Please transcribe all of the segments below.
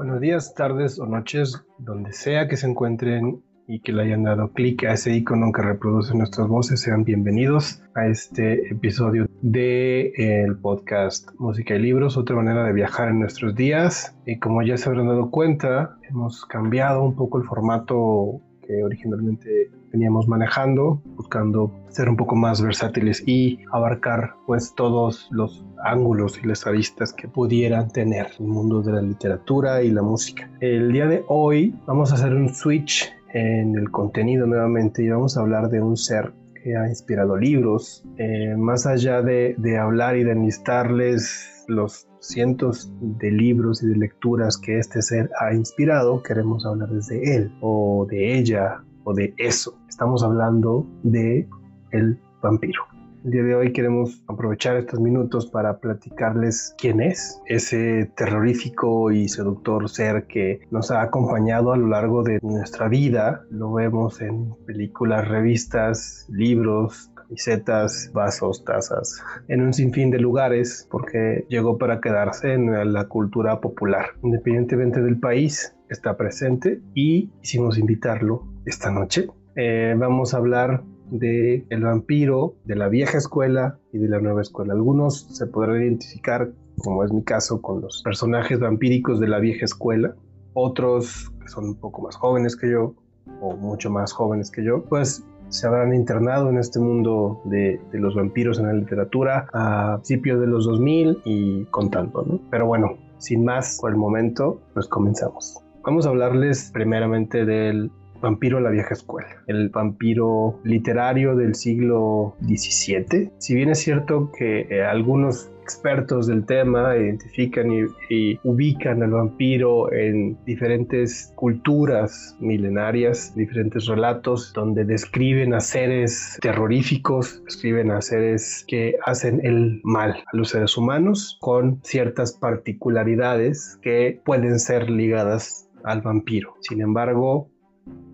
Buenos días, tardes o noches, donde sea que se encuentren y que le hayan dado clic a ese icono que reproduce nuestras voces, sean bienvenidos a este episodio de el podcast Música y Libros, otra manera de viajar en nuestros días. Y como ya se habrán dado cuenta, hemos cambiado un poco el formato que originalmente veníamos manejando, buscando ser un poco más versátiles y abarcar pues todos los ángulos y las aristas que pudieran tener el mundo de la literatura y la música. El día de hoy vamos a hacer un switch en el contenido nuevamente y vamos a hablar de un ser que ha inspirado libros, eh, más allá de, de hablar y de enlistarles los cientos de libros y de lecturas que este ser ha inspirado, queremos hablar desde él o de ella o de eso. Estamos hablando de el vampiro. El día de hoy queremos aprovechar estos minutos para platicarles quién es ese terrorífico y seductor ser que nos ha acompañado a lo largo de nuestra vida. Lo vemos en películas, revistas, libros, camisetas, vasos, tazas, en un sinfín de lugares porque llegó para quedarse en la cultura popular. Independientemente del país, está presente y quisimos invitarlo esta noche. Eh, vamos a hablar de el vampiro de la vieja escuela y de la nueva escuela. Algunos se podrán identificar, como es mi caso, con los personajes vampíricos de la vieja escuela. Otros, que son un poco más jóvenes que yo, o mucho más jóvenes que yo, pues se habrán internado en este mundo de, de, los vampiros en la literatura a principios de los 2000 y contando, ¿no? Pero bueno, sin más por el momento, pues comenzamos. Vamos a hablarles primeramente del vampiro de la vieja escuela, el vampiro literario del siglo XVII. Si bien es cierto que eh, algunos expertos del tema identifican y, y, ubican al vampiro en diferentes culturas milenarias, diferentes relatos donde describen a seres terroríficos, describen a seres que hacen el mal a los seres humanos con ciertas particularidades que pueden ser ligadas al vampiro. Sin embargo,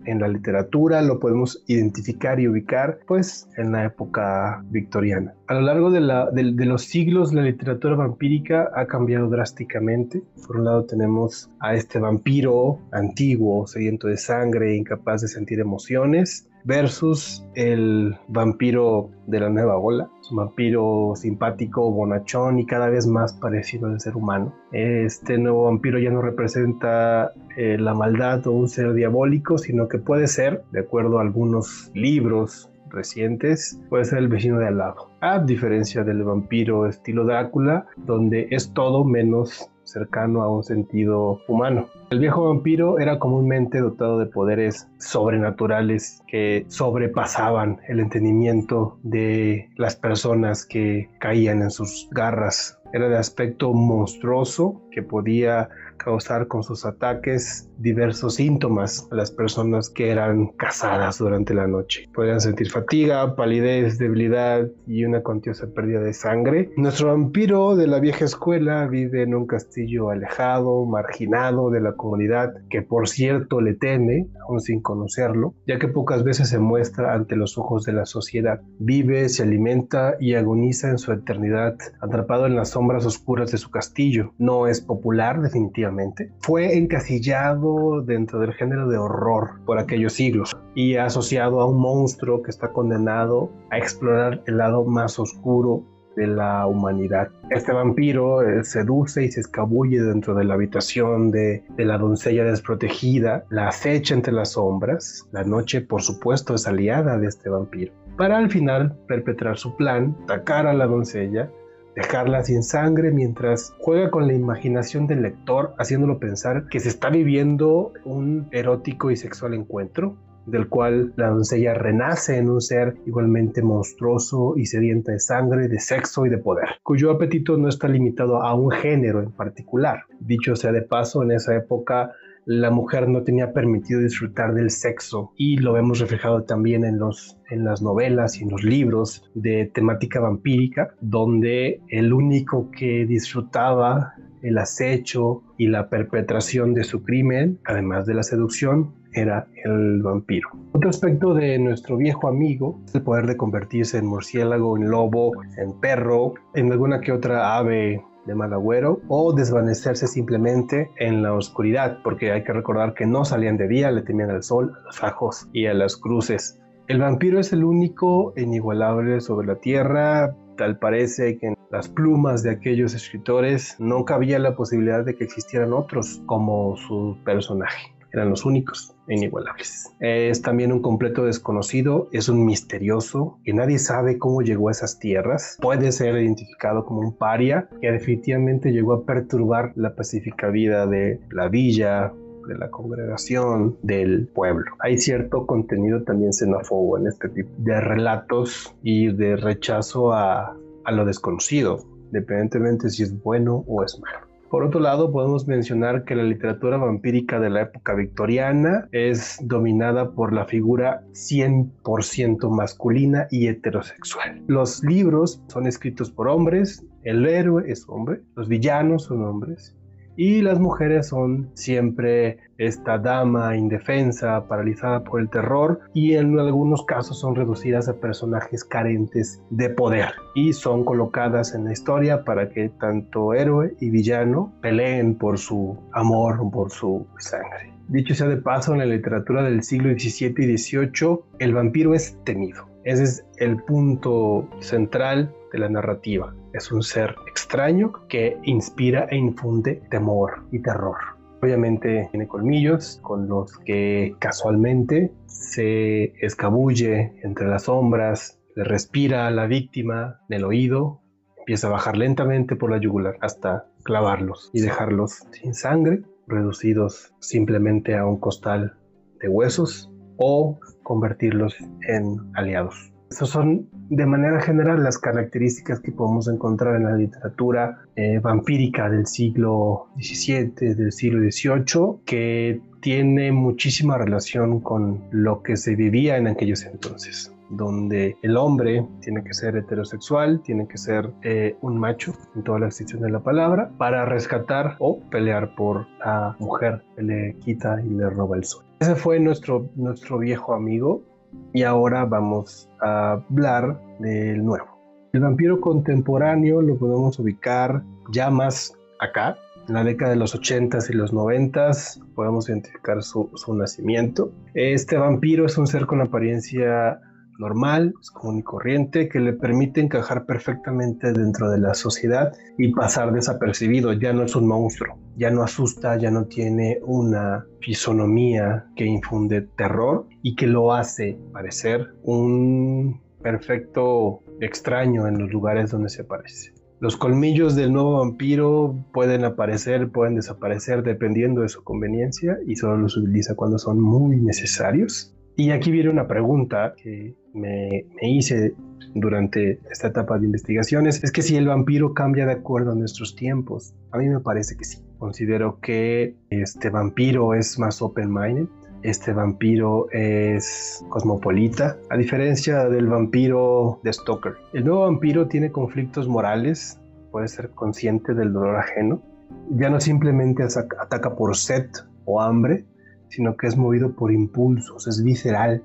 en la literatura lo podemos identificar y ubicar pues en la época victoriana. A lo largo de, de, los siglos la literatura vampírica ha cambiado drásticamente. Por un lado tenemos a este vampiro antiguo, sediento de sangre, incapaz de sentir emociones, versus el vampiro de la nueva ola, un vampiro simpático, bonachón y cada vez más parecido al ser humano. Este nuevo vampiro ya no representa eh, la maldad o un ser diabólico, sino que puede ser, de acuerdo a algunos libros recientes, puede ser el vecino de al lado. A diferencia del vampiro estilo Drácula, donde es todo menos cercano a un sentido humano. El viejo vampiro era comúnmente dotado de poderes sobrenaturales que sobrepasaban el entendimiento de las personas que caían en sus garras. Era de aspecto monstruoso que podía causar con sus ataques diversos síntomas a las personas que eran cazadas durante la noche. Podían sentir fatiga, palidez, debilidad y una contiosa pérdida de sangre. Nuestro vampiro de la vieja escuela vive en un castillo alejado, marginado de la comunidad, que por cierto le teme, aún sin conocerlo, ya que pocas veces se muestra ante los ojos de la sociedad. Vive, se alimenta y agoniza en su eternidad, atrapado en las sombras oscuras de su castillo. No es popular definitivamente. Fue encasillado dentro del género de horror por aquellos siglos y asociado a un monstruo que está condenado a explorar el lado más oscuro de la humanidad. Este vampiro eh, seduce y se escabulle dentro de la habitación de, de, la doncella desprotegida, la acecha entre las sombras. La noche, por supuesto, es aliada de este vampiro, para al final perpetrar su plan, atacar a la doncella, dejarla sin sangre mientras juega con la imaginación del lector, haciéndolo pensar que se está viviendo un erótico y sexual encuentro del cual la doncella renace en un ser igualmente monstruoso y sedienta de sangre, de sexo y de poder, cuyo apetito no está limitado a un género en particular. Dicho sea de paso, en esa época la mujer no tenía permitido disfrutar del sexo y lo vemos reflejado también en, los, en las novelas y en los libros de temática vampírica, donde el único que disfrutaba el acecho y la perpetración de su crimen, además de la seducción, era el vampiro. Otro aspecto de nuestro viejo amigo es el poder de convertirse en murciélago, en lobo, en perro, en alguna que otra ave de mal agüero o desvanecerse simplemente en la oscuridad, porque hay que recordar que no salían de día, le temían al sol, a los fajos y a las cruces. El vampiro es el único inigualable sobre la tierra, tal parece que en las plumas de aquellos escritores no cabía la posibilidad de que existieran otros como su personaje eran los únicos e inigualables. Es también un completo desconocido, es un misterioso que nadie sabe cómo llegó a esas tierras. Puede ser identificado como un paria que definitivamente llegó a perturbar la pacífica vida de la villa, de la congregación, del pueblo. Hay cierto contenido también xenófobo en este tipo de relatos y de rechazo a, a lo desconocido, independientemente si es bueno o es malo. Por otro lado, podemos mencionar que la literatura vampírica de la época victoriana es dominada por la figura 100% masculina y heterosexual. Los libros son escritos por hombres, el héroe es hombre, los villanos son hombres, y las mujeres son siempre esta dama indefensa, paralizada por el terror y en algunos casos son reducidas a personajes carentes de poder y son colocadas en la historia para que tanto héroe y villano peleen por su amor, por su sangre. Dicho sea de paso, en la literatura del siglo XVII y XVIII, el vampiro es temido. Ese es el punto central de la narrativa. Es un ser extraño que inspira e infunde temor y terror. Obviamente tiene colmillos con los que casualmente se escabulle entre las sombras, le respira a la víctima en el oído, empieza a bajar lentamente por la yugular hasta clavarlos y dejarlos sin sangre, reducidos simplemente a un costal de huesos o convertirlos en aliados. Esas son de manera general las características que podemos encontrar en la literatura eh, vampírica del siglo XVII, del siglo XVIII, que tiene muchísima relación con lo que se vivía en aquellos entonces donde el hombre tiene que ser heterosexual, tiene que ser eh, un macho en toda la extensión de la palabra, para rescatar o pelear por la mujer que le quita y le roba el sol. Ese fue nuestro, nuestro viejo amigo y ahora vamos a hablar del nuevo. El vampiro contemporáneo lo podemos ubicar ya más acá, en la década de los 80s y los 90s podemos identificar su, su, nacimiento. Este vampiro es un ser con apariencia normal, es común y corriente, que le permite encajar perfectamente dentro de la sociedad y pasar desapercibido. Ya no es un monstruo, ya no asusta, ya no tiene una fisonomía que infunde terror y que lo hace parecer un perfecto extraño en los lugares donde se aparece. Los colmillos del nuevo vampiro pueden aparecer, pueden desaparecer dependiendo de su conveniencia y solo los utiliza cuando son muy necesarios. Y aquí viene una pregunta que me, hice durante esta etapa de investigaciones, es que si el vampiro cambia de acuerdo a nuestros tiempos, a mí me parece que sí. Considero que este vampiro es más open-minded, este vampiro es cosmopolita, a diferencia del vampiro de Stoker. El nuevo vampiro tiene conflictos morales, puede ser consciente del dolor ajeno, ya no simplemente ataca por sed o hambre, sino que es movido por impulsos, es visceral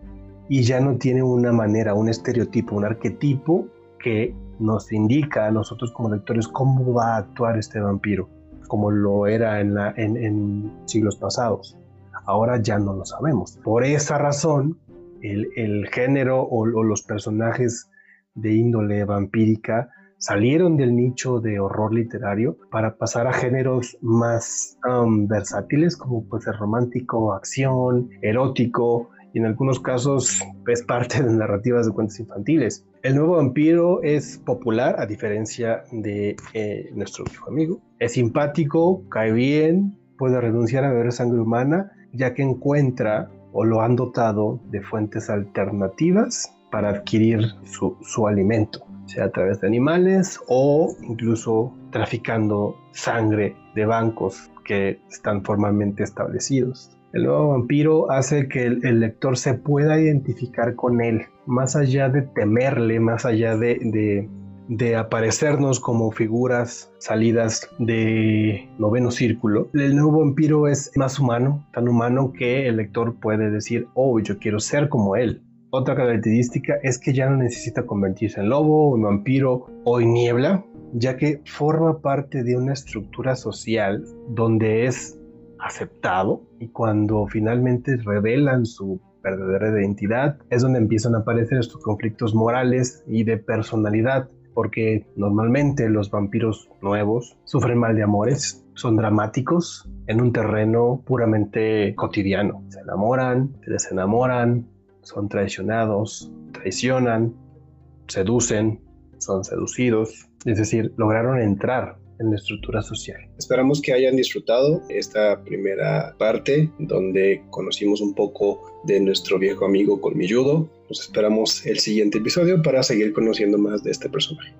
y ya no tiene una manera, un estereotipo, un arquetipo que nos indica a nosotros como lectores cómo va a actuar este vampiro, como lo era en, la, en, siglos pasados. Ahora ya no lo sabemos. Por esa razón, el, género o, o los personajes de índole vampírica salieron del nicho de horror literario para pasar a géneros más um, versátiles como puede ser romántico, acción, erótico y en algunos casos es parte de narrativas de cuentos infantiles. El nuevo vampiro es popular a diferencia de eh, nuestro viejo amigo. Es simpático, cae bien, puede renunciar a beber sangre humana ya que encuentra o lo han dotado de fuentes alternativas para adquirir su, su alimento sea a través de animales o incluso traficando sangre de bancos que están formalmente establecidos. El nuevo vampiro hace que el, lector se pueda identificar con él, más allá de temerle, más allá de, de, aparecernos como figuras salidas de noveno círculo. El nuevo vampiro es más humano, tan humano que el lector puede decir, oh, yo quiero ser como él. Otra característica es que ya no necesita convertirse en lobo, en vampiro o en niebla ya que forma parte de una estructura social donde es aceptado y cuando finalmente revelan su verdadera identidad es donde empiezan a aparecer estos conflictos morales y de personalidad porque normalmente los vampiros nuevos sufren mal de amores, son dramáticos en un terreno puramente cotidiano. Se enamoran, se desenamoran, son traicionados, traicionan, seducen, son seducidos, es decir, lograron entrar en la estructura social. Esperamos que hayan disfrutado esta primera parte donde conocimos un poco de nuestro viejo amigo Colmilludo. Nos esperamos el siguiente episodio para seguir conociendo más de este personaje.